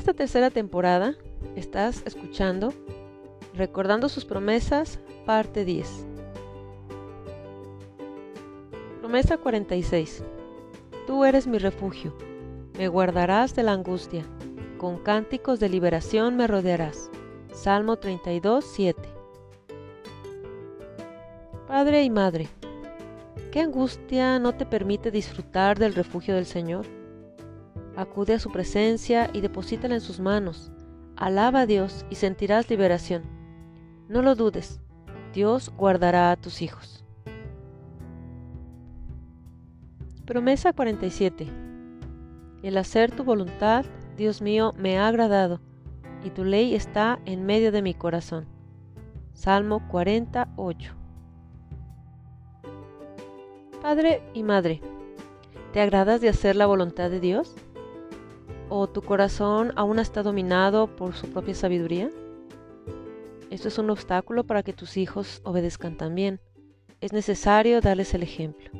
esta tercera temporada estás escuchando Recordando sus promesas, parte 10. Promesa 46. Tú eres mi refugio, me guardarás de la angustia, con cánticos de liberación me rodearás. Salmo 32, 7. Padre y Madre, ¿qué angustia no te permite disfrutar del refugio del Señor? Acude a su presencia y deposítala en sus manos. Alaba a Dios y sentirás liberación. No lo dudes, Dios guardará a tus hijos. Promesa 47. El hacer tu voluntad, Dios mío, me ha agradado, y tu ley está en medio de mi corazón. Salmo 48. Padre y Madre, ¿te agradas de hacer la voluntad de Dios? ¿O tu corazón aún está dominado por su propia sabiduría? Esto es un obstáculo para que tus hijos obedezcan también. Es necesario darles el ejemplo.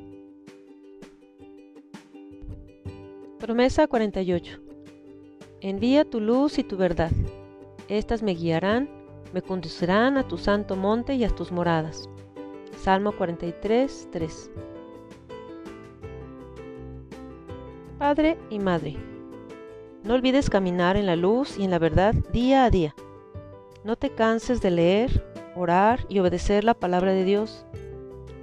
Promesa 48. Envía tu luz y tu verdad. Estas me guiarán, me conducirán a tu santo monte y a tus moradas. Salmo 43, 3. Padre y Madre, no olvides caminar en la luz y en la verdad día a día. No te canses de leer, orar y obedecer la palabra de Dios.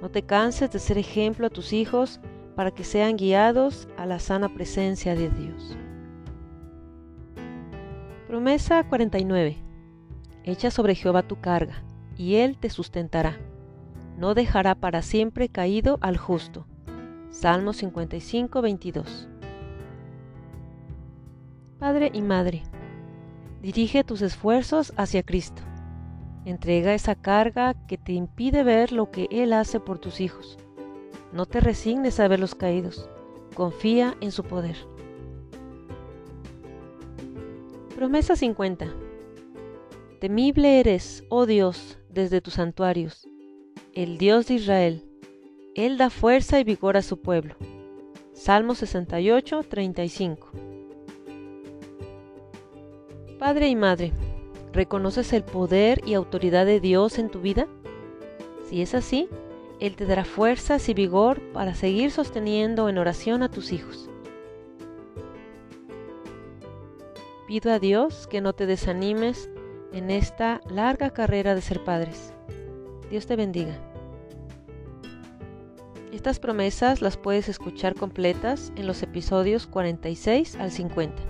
No te canses de ser ejemplo a tus hijos para que sean guiados a la sana presencia de Dios. Promesa 49. Echa sobre Jehová tu carga, y él te sustentará. No dejará para siempre caído al justo. Salmo 55, 22. Padre y Madre, dirige tus esfuerzos hacia Cristo. Entrega esa carga que te impide ver lo que Él hace por tus hijos. No te resignes a verlos caídos. Confía en su poder. Promesa 50. Temible eres, oh Dios, desde tus santuarios, el Dios de Israel. Él da fuerza y vigor a su pueblo. Salmo 68, 35. Padre y Madre, ¿reconoces el poder y autoridad de Dios en tu vida? Si es así, Él te dará fuerzas y vigor para seguir sosteniendo en oración a tus hijos. Pido a Dios que no te desanimes en esta larga carrera de ser padres. Dios te bendiga. Estas promesas las puedes escuchar completas en los episodios 46 al 50.